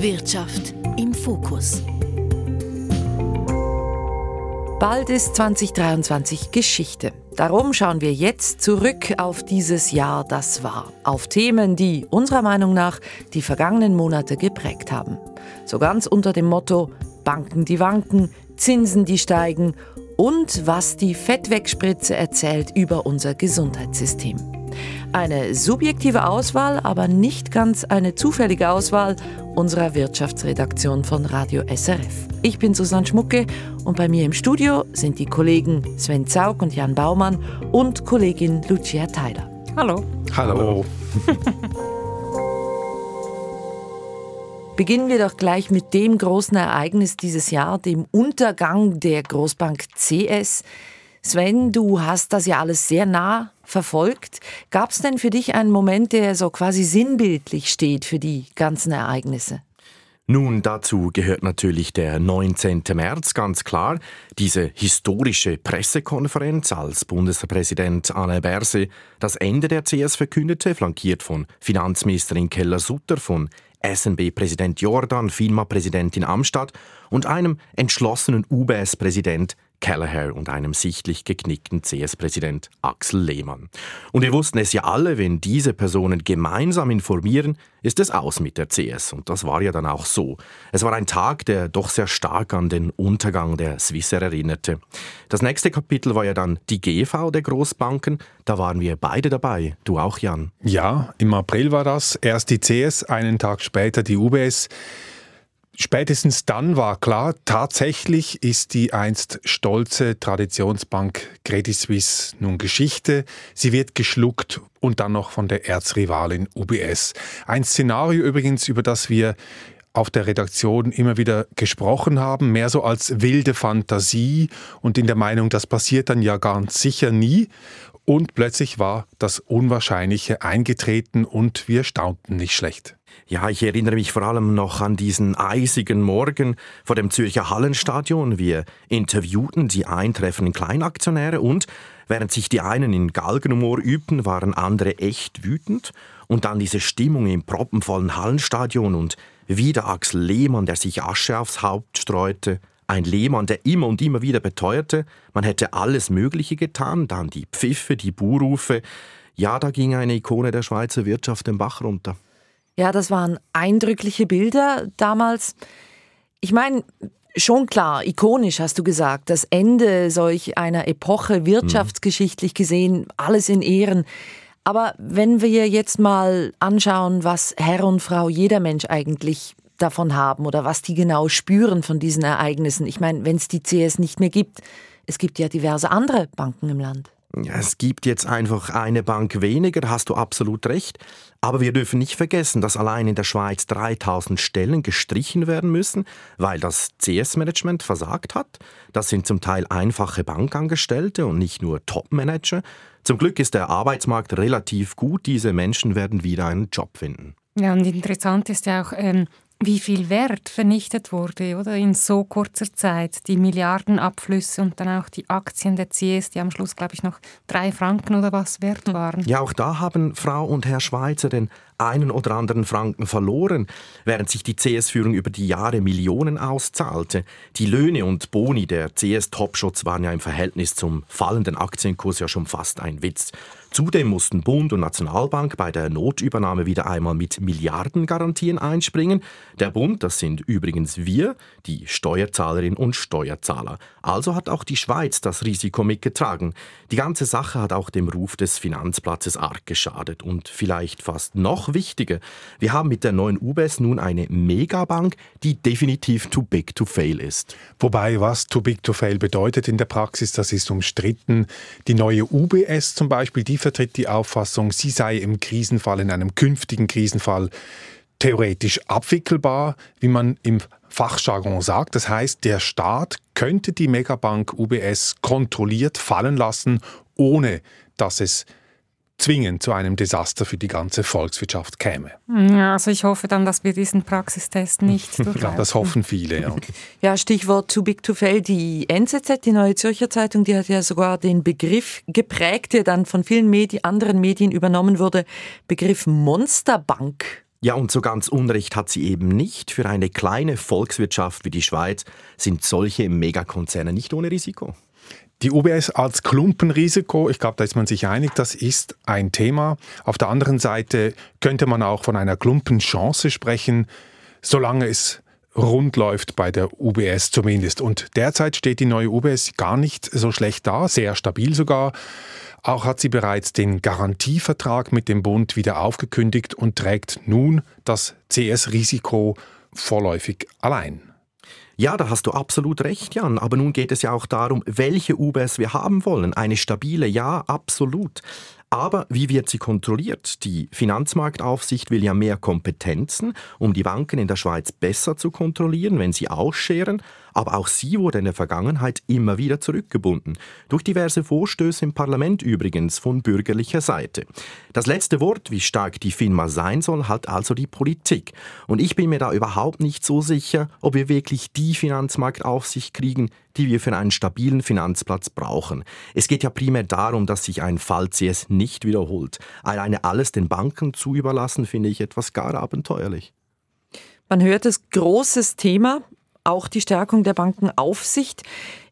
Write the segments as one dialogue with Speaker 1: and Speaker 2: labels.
Speaker 1: Wirtschaft im Fokus.
Speaker 2: Bald ist 2023 Geschichte. Darum schauen wir jetzt zurück auf dieses Jahr, das war. Auf Themen, die unserer Meinung nach die vergangenen Monate geprägt haben. So ganz unter dem Motto Banken, die wanken, Zinsen, die steigen und was die Fettwegspritze erzählt über unser Gesundheitssystem. Eine subjektive Auswahl, aber nicht ganz eine zufällige Auswahl unserer Wirtschaftsredaktion von Radio SRF. Ich bin Susanne Schmucke und bei mir im Studio sind die Kollegen Sven Zaug und Jan Baumann und Kollegin Lucia Theiler.
Speaker 3: Hallo.
Speaker 4: Hallo.
Speaker 2: Beginnen wir doch gleich mit dem großen Ereignis dieses Jahr, dem Untergang der Großbank CS. Sven, du hast das ja alles sehr nah verfolgt. Gab es denn für dich einen Moment, der so quasi sinnbildlich steht für die ganzen Ereignisse?
Speaker 4: Nun, dazu gehört natürlich der 19. März, ganz klar. Diese historische Pressekonferenz, als Bundespräsident Anne Berse das Ende der CS verkündete, flankiert von Finanzministerin Keller-Sutter, von SNB-Präsident Jordan, FINMA-Präsidentin Amstadt und einem entschlossenen UBS-Präsident Kelleher und einem sichtlich geknickten CS-Präsident Axel Lehmann. Und wir wussten es ja alle, wenn diese Personen gemeinsam informieren, ist es aus mit der CS. Und das war ja dann auch so. Es war ein Tag, der doch sehr stark an den Untergang der Swisser erinnerte. Das nächste Kapitel war ja dann die GV der Großbanken. Da waren wir beide dabei. Du auch, Jan?
Speaker 3: Ja, im April war das. Erst die CS, einen Tag später die UBS. Spätestens dann war klar, tatsächlich ist die einst stolze Traditionsbank Credit Suisse nun Geschichte. Sie wird geschluckt und dann noch von der Erzrivalin UBS. Ein Szenario übrigens, über das wir auf der Redaktion immer wieder gesprochen haben, mehr so als wilde Fantasie und in der Meinung, das passiert dann ja ganz sicher nie. Und plötzlich war das Unwahrscheinliche eingetreten und wir staunten nicht schlecht.
Speaker 4: Ja, ich erinnere mich vor allem noch an diesen eisigen Morgen vor dem Zürcher Hallenstadion. Wir interviewten die eintreffenden Kleinaktionäre und während sich die einen in Galgenhumor übten, waren andere echt wütend. Und dann diese Stimmung im proppenvollen Hallenstadion und wieder Axel Lehmann, der sich Asche aufs Haupt streute. Ein Lehmann, der immer und immer wieder beteuerte, man hätte alles Mögliche getan, dann die Pfiffe, die Buhrufe. Ja, da ging eine Ikone der Schweizer Wirtschaft den Bach runter.
Speaker 2: Ja, das waren eindrückliche Bilder damals. Ich meine, schon klar, ikonisch hast du gesagt, das Ende solch einer Epoche, wirtschaftsgeschichtlich gesehen, alles in Ehren. Aber wenn wir jetzt mal anschauen, was Herr und Frau jeder Mensch eigentlich davon haben oder was die genau spüren von diesen Ereignissen. Ich meine, wenn es die CS nicht mehr gibt, es gibt ja diverse andere Banken im Land.
Speaker 4: Es gibt jetzt einfach eine Bank weniger, hast du absolut recht. Aber wir dürfen nicht vergessen, dass allein in der Schweiz 3000 Stellen gestrichen werden müssen, weil das CS-Management versagt hat. Das sind zum Teil einfache Bankangestellte und nicht nur Top-Manager. Zum Glück ist der Arbeitsmarkt relativ gut. Diese Menschen werden wieder einen Job finden.
Speaker 5: Ja, und interessant ist ja auch, ähm, wie viel Wert vernichtet wurde, oder? In so kurzer Zeit. Die Milliardenabflüsse und dann auch die Aktien der CS, die am Schluss, glaube ich, noch drei Franken oder was wert waren.
Speaker 4: Ja, auch da haben Frau und Herr Schweizer den einen oder anderen Franken verloren, während sich die CS-Führung über die Jahre Millionen auszahlte. Die Löhne und Boni der CS-Topshots waren ja im Verhältnis zum fallenden Aktienkurs ja schon fast ein Witz. Zudem mussten Bund und Nationalbank bei der Notübernahme wieder einmal mit Milliardengarantien einspringen. Der Bund, das sind übrigens wir, die Steuerzahlerinnen und Steuerzahler. Also hat auch die Schweiz das Risiko mitgetragen. Die ganze Sache hat auch dem Ruf des Finanzplatzes arg geschadet. Und vielleicht fast noch wichtiger, wir haben mit der neuen UBS nun eine Megabank, die definitiv too big to fail ist.
Speaker 3: Wobei, was too big to fail bedeutet in der Praxis, das ist umstritten. Die neue UBS zum Beispiel, die vertritt die Auffassung, sie sei im Krisenfall, in einem künftigen Krisenfall, theoretisch abwickelbar, wie man im Fachjargon sagt. Das heißt, der Staat könnte die Megabank UBS kontrolliert fallen lassen, ohne dass es zwingend zu einem Desaster für die ganze Volkswirtschaft käme.
Speaker 5: Ja, also ich hoffe dann, dass wir diesen Praxistest nicht
Speaker 3: durchlaufen. ja, das hoffen viele, ja.
Speaker 2: ja, Stichwort too big to fail. Die NZZ, die Neue Zürcher Zeitung, die hat ja sogar den Begriff geprägt, der dann von vielen Medi anderen Medien übernommen wurde, Begriff Monsterbank
Speaker 4: Ja, und so ganz Unrecht hat sie eben nicht. Für eine kleine Volkswirtschaft wie die Schweiz sind solche Megakonzerne nicht ohne Risiko.
Speaker 3: Die UBS als Klumpenrisiko, ich glaube, da ist man sich einig, das ist ein Thema. Auf der anderen Seite könnte man auch von einer Klumpenchance sprechen, solange es rund läuft bei der UBS zumindest. Und derzeit steht die neue UBS gar nicht so schlecht da, sehr stabil sogar. Auch hat sie bereits den Garantievertrag mit dem Bund wieder aufgekündigt und trägt nun das CS-Risiko vorläufig allein.
Speaker 4: Ja, da hast du absolut recht, Jan. Aber nun geht es ja auch darum, welche UBS wir haben wollen. Eine stabile, ja, absolut. Aber wie wird sie kontrolliert? Die Finanzmarktaufsicht will ja mehr Kompetenzen, um die Banken in der Schweiz besser zu kontrollieren, wenn sie ausscheren aber auch sie wurde in der Vergangenheit immer wieder zurückgebunden. Durch diverse Vorstöße im Parlament übrigens von bürgerlicher Seite. Das letzte Wort, wie stark die FINMA sein soll, hat also die Politik. Und ich bin mir da überhaupt nicht so sicher, ob wir wirklich die Finanzmarktaufsicht kriegen, die wir für einen stabilen Finanzplatz brauchen. Es geht ja primär darum, dass sich ein Fall CS nicht wiederholt. Alleine alles den Banken zu überlassen, finde ich etwas gar abenteuerlich.
Speaker 2: Man hört es, großes Thema, auch die Stärkung der Bankenaufsicht.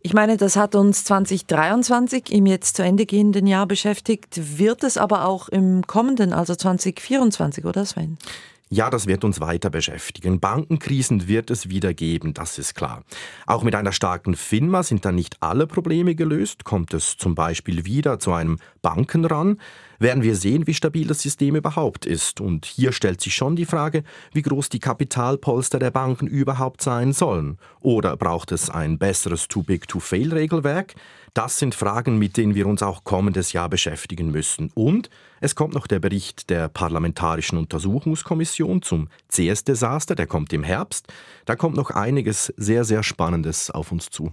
Speaker 2: Ich meine, das hat uns 2023 im jetzt zu Ende gehenden Jahr beschäftigt, wird es aber auch im kommenden, also 2024, oder Sven?
Speaker 4: Ja, das wird uns weiter beschäftigen. Bankenkrisen wird es wieder geben, das ist klar. Auch mit einer starken FINMA sind dann nicht alle Probleme gelöst. Kommt es zum Beispiel wieder zu einem Bankenran, werden wir sehen, wie stabil das System überhaupt ist. Und hier stellt sich schon die Frage, wie groß die Kapitalpolster der Banken überhaupt sein sollen. Oder braucht es ein besseres Too-Big-to-Fail-Regelwerk? Das sind Fragen, mit denen wir uns auch kommendes Jahr beschäftigen müssen. Und es kommt noch der Bericht der Parlamentarischen Untersuchungskommission zum CS-Desaster, der kommt im Herbst. Da kommt noch einiges sehr, sehr Spannendes auf uns zu.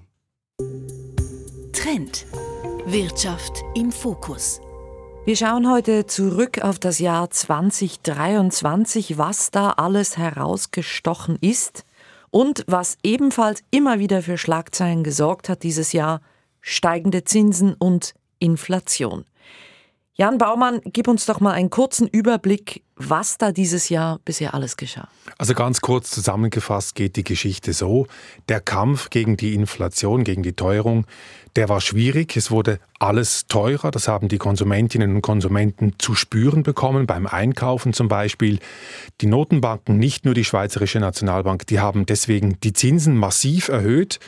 Speaker 1: Trend. Wirtschaft im Fokus.
Speaker 2: Wir schauen heute zurück auf das Jahr 2023, was da alles herausgestochen ist und was ebenfalls immer wieder für Schlagzeilen gesorgt hat dieses Jahr – steigende Zinsen und Inflation. Jan Baumann, gib uns doch mal einen kurzen Überblick, was da dieses Jahr bisher alles geschah.
Speaker 3: Also ganz kurz zusammengefasst geht die Geschichte so, der Kampf gegen die Inflation, gegen die Teuerung, der war schwierig, es wurde alles teurer, das haben die Konsumentinnen und Konsumenten zu spüren bekommen, beim Einkaufen zum Beispiel. Die Notenbanken, nicht nur die Schweizerische Nationalbank, die haben deswegen die Zinsen massiv erhöht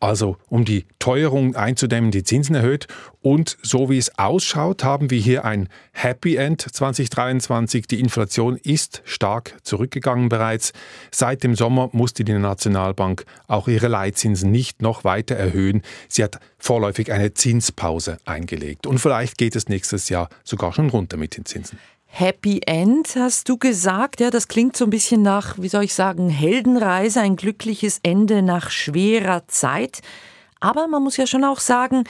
Speaker 3: also um die Teuerung einzudämmen, die Zinsen erhöht. Und so wie es ausschaut, haben wir hier ein Happy End 2023. Die Inflation ist stark zurückgegangen bereits. Seit dem Sommer musste die Nationalbank auch ihre Leitzinsen nicht noch weiter erhöhen. Sie hat vorläufig eine Zinspause eingelegt. Und vielleicht geht es nächstes Jahr sogar schon runter mit den Zinsen.
Speaker 2: Happy End, hast du gesagt. Ja, das klingt so ein bisschen nach, wie soll ich sagen, Heldenreise, ein glückliches Ende nach schwerer Zeit. Aber man muss ja schon auch sagen,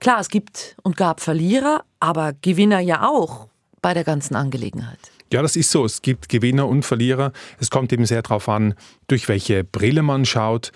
Speaker 2: klar, es gibt und gab Verlierer, aber Gewinner ja auch bei der ganzen Angelegenheit.
Speaker 3: Ja, das ist so. Es gibt Gewinner und Verlierer. Es kommt eben sehr darauf an, durch welche Brille man schaut.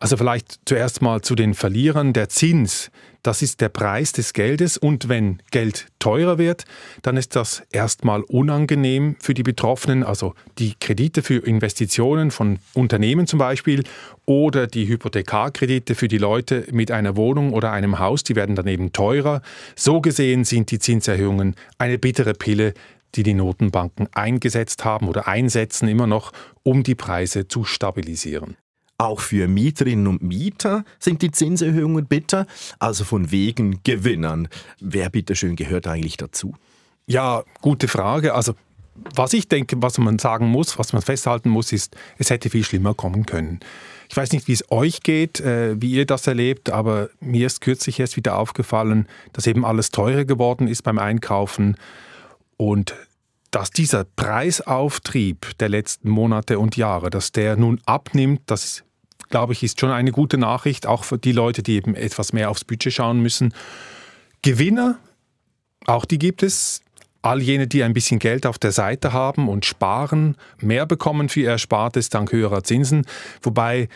Speaker 3: Also vielleicht zuerst mal zu den Verlierern. Der Zins, das ist der Preis des Geldes und wenn Geld teurer wird, dann ist das erstmal unangenehm für die Betroffenen, also die Kredite für Investitionen von Unternehmen zum Beispiel oder die Hypothekarkredite für die Leute mit einer Wohnung oder einem Haus, die werden dann eben teurer. So gesehen sind die Zinserhöhungen eine bittere Pille, die die Notenbanken eingesetzt haben oder einsetzen immer noch, um die Preise zu stabilisieren.
Speaker 4: Auch für Mieterinnen und Mieter sind die Zinserhöhungen bitter, also von wegen Gewinnern. Wer bitteschön gehört eigentlich dazu?
Speaker 3: Ja, gute Frage. Also was ich denke, was man sagen muss, was man festhalten muss, ist, es hätte viel schlimmer kommen können. Ich weiß nicht, wie es euch geht, äh, wie ihr das erlebt, aber mir ist kürzlich erst wieder aufgefallen, dass eben alles teurer geworden ist beim Einkaufen und dass dieser Preisauftrieb der letzten Monate und Jahre, dass der nun abnimmt, das glaube ich, ist schon eine gute Nachricht, auch für die Leute, die eben etwas mehr aufs Budget schauen müssen. Gewinner, auch die gibt es. All jene, die ein bisschen Geld auf der Seite haben und sparen, mehr bekommen für ihr Erspartes dank höherer Zinsen. Wobei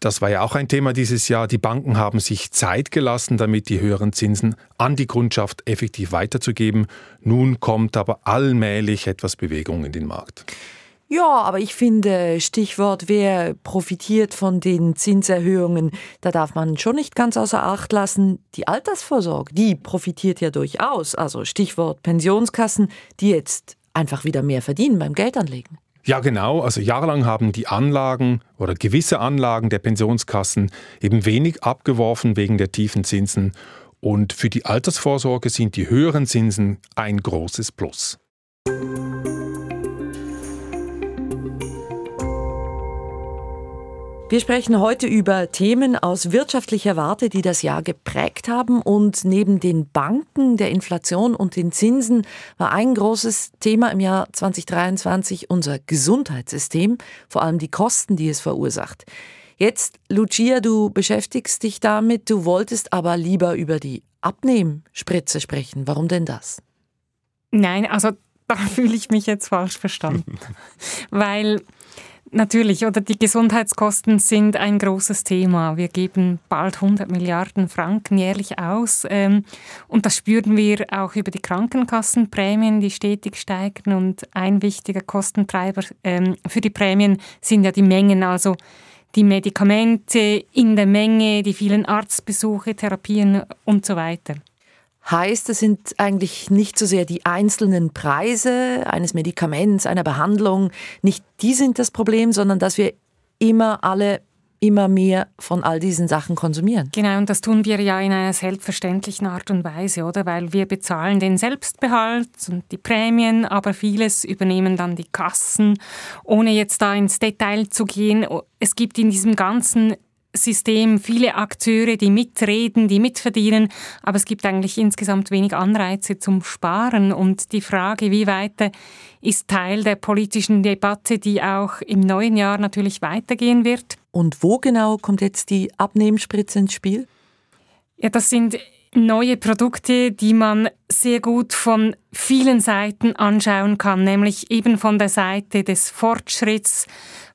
Speaker 3: das war ja auch ein Thema dieses Jahr. Die Banken haben sich Zeit gelassen, damit die höheren Zinsen an die Kundschaft effektiv weiterzugeben. Nun kommt aber allmählich etwas Bewegung in den Markt.
Speaker 2: Ja, aber ich finde, Stichwort, wer profitiert von den Zinserhöhungen, da darf man schon nicht ganz außer Acht lassen, die Altersvorsorge, die profitiert ja durchaus. Also Stichwort Pensionskassen, die jetzt einfach wieder mehr verdienen beim Geldanlegen.
Speaker 3: Ja, genau. Also jahrelang haben die Anlagen oder gewisse Anlagen der Pensionskassen eben wenig abgeworfen wegen der tiefen Zinsen. Und für die Altersvorsorge sind die höheren Zinsen ein großes Plus.
Speaker 2: Wir sprechen heute über Themen aus wirtschaftlicher Warte, die das Jahr geprägt haben. Und neben den Banken, der Inflation und den Zinsen war ein großes Thema im Jahr 2023 unser Gesundheitssystem, vor allem die Kosten, die es verursacht. Jetzt, Lucia, du beschäftigst dich damit, du wolltest aber lieber über die Abnehmspritze sprechen. Warum denn das?
Speaker 5: Nein, also da fühle ich mich jetzt falsch verstanden. Weil Natürlich, oder? Die Gesundheitskosten sind ein großes Thema. Wir geben bald 100 Milliarden Franken jährlich aus ähm, und das spüren wir auch über die Krankenkassenprämien, die stetig steigen. Und ein wichtiger Kostentreiber ähm, für die Prämien sind ja die Mengen, also die Medikamente in der Menge, die vielen Arztbesuche, Therapien und so weiter
Speaker 2: heißt, es sind eigentlich nicht so sehr die einzelnen Preise eines Medikaments, einer Behandlung, nicht die sind das Problem, sondern dass wir immer alle immer mehr von all diesen Sachen konsumieren.
Speaker 5: Genau, und das tun wir ja in einer selbstverständlichen Art und Weise, oder? Weil wir bezahlen den Selbstbehalt und die Prämien, aber vieles übernehmen dann die Kassen. Ohne jetzt da ins Detail zu gehen, es gibt in diesem ganzen System viele Akteure, die mitreden, die mitverdienen, aber es gibt eigentlich insgesamt wenig Anreize zum Sparen. Und die Frage, wie weit ist Teil der politischen Debatte, die auch im neuen Jahr natürlich weitergehen wird.
Speaker 2: Und wo genau kommt jetzt die Abnehmspritze ins Spiel?
Speaker 5: Ja, das sind neue Produkte, die man sehr gut von vielen Seiten anschauen kann, nämlich eben von der Seite des Fortschritts,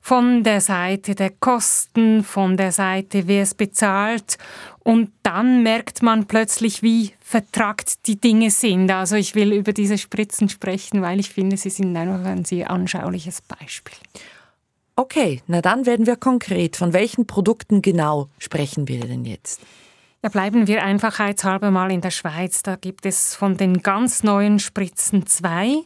Speaker 5: von der Seite der Kosten, von der Seite, wer es bezahlt. Und dann merkt man plötzlich, wie vertragt die Dinge sind. Also ich will über diese Spritzen sprechen, weil ich finde, sie sind einfach ein sehr anschauliches Beispiel.
Speaker 2: Okay, na dann werden wir konkret. Von welchen Produkten genau sprechen wir denn jetzt?
Speaker 5: Ja, bleiben wir einfachheitshalber mal in der Schweiz. Da gibt es von den ganz neuen Spritzen zwei.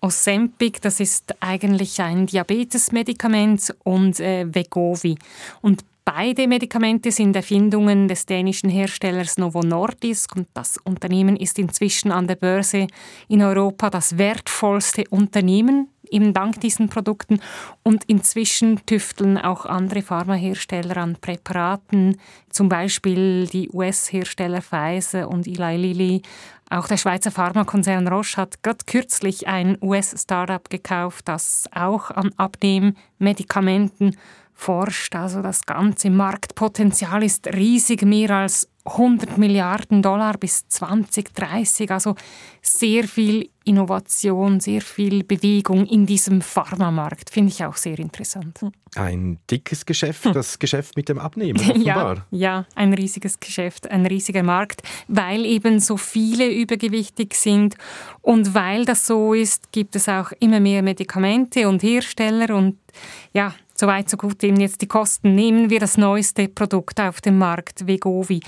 Speaker 5: Ozempic, das ist eigentlich ein Diabetesmedikament und äh, Vegovi. Und beide Medikamente sind Erfindungen des dänischen Herstellers Novo Nordisk und das Unternehmen ist inzwischen an der Börse in Europa das wertvollste Unternehmen eben dank diesen Produkten. Und inzwischen tüfteln auch andere Pharmahersteller an Präparaten, zum Beispiel die US-Hersteller Pfizer und Eli Lilly. Auch der Schweizer Pharmakonzern Roche hat gerade kürzlich ein US-Startup gekauft, das auch an Abnehmmedikamenten forscht. Also das ganze Marktpotenzial ist riesig, mehr als 100 Milliarden Dollar bis 2030. Also sehr viel Innovation, sehr viel Bewegung in diesem Pharmamarkt. Finde ich auch sehr interessant.
Speaker 4: Ein dickes Geschäft, hm. das Geschäft mit dem Abnehmen, offenbar.
Speaker 5: ja, ja, ein riesiges Geschäft, ein riesiger Markt, weil eben so viele übergewichtig sind und weil das so ist, gibt es auch immer mehr Medikamente und Hersteller und ja, Soweit, so gut eben jetzt die Kosten. Nehmen wir das neueste Produkt auf dem Markt, Vegovi.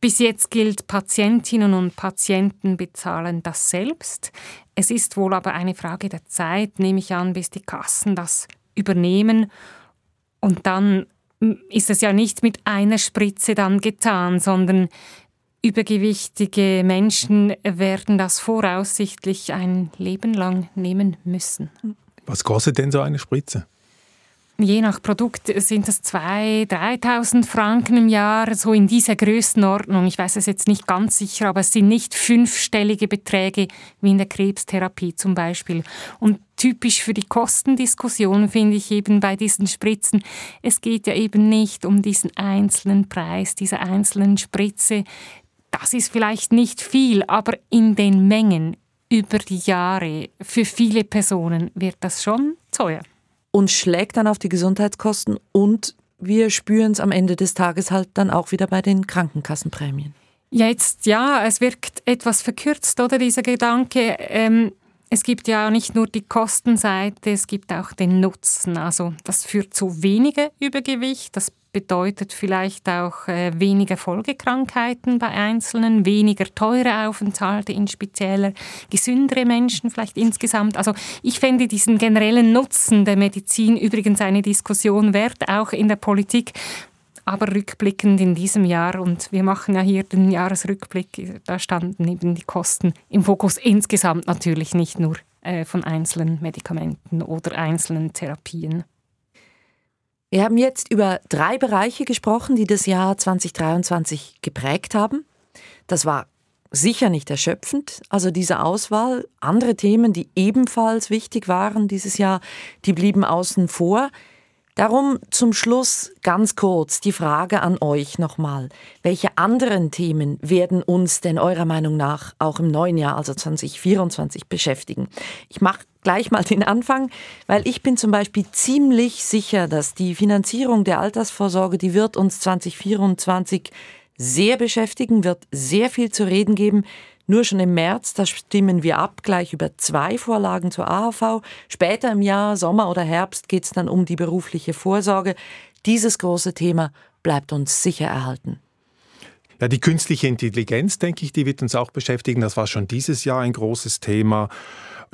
Speaker 5: Bis jetzt gilt, Patientinnen und Patienten bezahlen das selbst. Es ist wohl aber eine Frage der Zeit, nehme ich an, bis die Kassen das übernehmen. Und dann ist es ja nicht mit einer Spritze dann getan, sondern übergewichtige Menschen werden das voraussichtlich ein Leben lang nehmen müssen.
Speaker 3: Was kostet denn so eine Spritze?
Speaker 5: Je nach Produkt sind das 2.000, 3.000 Franken im Jahr, so in dieser Größenordnung. Ich weiß es jetzt nicht ganz sicher, aber es sind nicht fünfstellige Beträge wie in der Krebstherapie zum Beispiel. Und typisch für die Kostendiskussion finde ich eben bei diesen Spritzen, es geht ja eben nicht um diesen einzelnen Preis, diese einzelnen Spritze. Das ist vielleicht nicht viel, aber in den Mengen über die Jahre für viele Personen wird das schon teuer
Speaker 2: und schlägt dann auf die Gesundheitskosten und wir spüren es am Ende des Tages halt dann auch wieder bei den Krankenkassenprämien.
Speaker 5: Jetzt ja, es wirkt etwas verkürzt, oder dieser Gedanke. Ähm, es gibt ja nicht nur die Kostenseite, es gibt auch den Nutzen. Also das führt zu weniger Übergewicht, das bedeutet vielleicht auch äh, weniger Folgekrankheiten bei Einzelnen, weniger teure Aufenthalte in spezieller, gesündere Menschen vielleicht insgesamt. Also ich fände diesen generellen Nutzen der Medizin übrigens eine Diskussion wert, auch in der Politik. Aber rückblickend in diesem Jahr, und wir machen ja hier den Jahresrückblick, da standen eben die Kosten im Fokus insgesamt natürlich nicht nur äh, von einzelnen Medikamenten oder einzelnen Therapien.
Speaker 2: Wir haben jetzt über drei Bereiche gesprochen, die das Jahr 2023 geprägt haben. Das war sicher nicht erschöpfend, also diese Auswahl. Andere Themen, die ebenfalls wichtig waren dieses Jahr, die blieben außen vor. Darum zum Schluss ganz kurz die Frage an euch nochmal. Welche anderen Themen werden uns denn eurer Meinung nach auch im neuen Jahr, also 2024, beschäftigen? Ich mache gleich mal den Anfang, weil ich bin zum Beispiel ziemlich sicher, dass die Finanzierung der Altersvorsorge, die wird uns 2024 sehr beschäftigen, wird sehr viel zu reden geben. Nur schon im März, da stimmen wir ab, gleich über zwei Vorlagen zur AHV. Später im Jahr, Sommer oder Herbst, geht es dann um die berufliche Vorsorge. Dieses große Thema bleibt uns sicher erhalten.
Speaker 3: Ja, die künstliche Intelligenz, denke ich, die wird uns auch beschäftigen. Das war schon dieses Jahr ein großes Thema.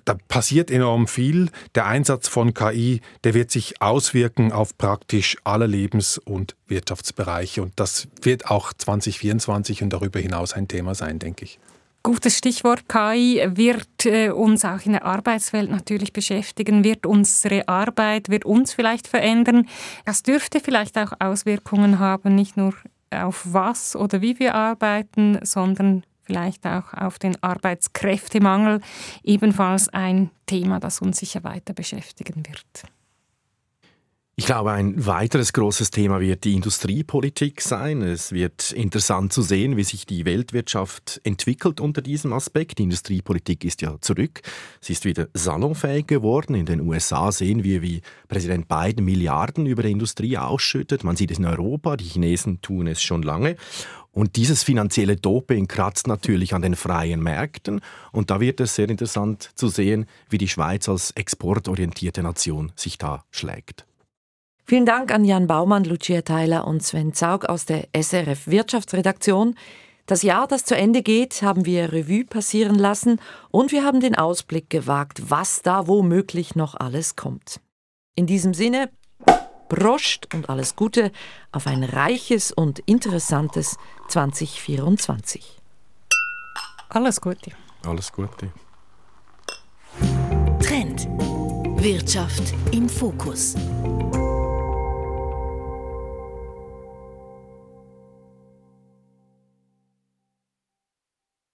Speaker 3: Da passiert enorm viel. Der Einsatz von KI, der wird sich auswirken auf praktisch alle Lebens- und Wirtschaftsbereiche. Und das wird auch 2024 und darüber hinaus ein Thema sein, denke ich.
Speaker 5: Gutes Stichwort. KI wird äh, uns auch in der Arbeitswelt natürlich beschäftigen, wird unsere Arbeit, wird uns vielleicht verändern. Das dürfte vielleicht auch Auswirkungen haben, nicht nur auf was oder wie wir arbeiten, sondern vielleicht auch auf den Arbeitskräftemangel. Ebenfalls ein Thema, das uns sicher weiter beschäftigen wird.
Speaker 4: Ich glaube, ein weiteres großes Thema wird die Industriepolitik sein. Es wird interessant zu sehen, wie sich die Weltwirtschaft entwickelt unter diesem Aspekt. Die Industriepolitik ist ja zurück. Sie ist wieder salonfähig geworden. In den USA sehen wir, wie Präsident Biden Milliarden über die Industrie ausschüttet. Man sieht es in Europa. Die Chinesen tun es schon lange. Und dieses finanzielle Doping kratzt natürlich an den freien Märkten. Und da wird es sehr interessant zu sehen, wie die Schweiz als exportorientierte Nation sich da schlägt.
Speaker 2: Vielen Dank an Jan Baumann, Lucia Theiler und Sven Zaug aus der SRF Wirtschaftsredaktion. Das Jahr, das zu Ende geht, haben wir Revue passieren lassen und wir haben den Ausblick gewagt, was da womöglich noch alles kommt. In diesem Sinne, Prost und alles Gute auf ein reiches und interessantes 2024.
Speaker 5: Alles Gute.
Speaker 4: Alles Gute.
Speaker 1: Trend. Wirtschaft im Fokus.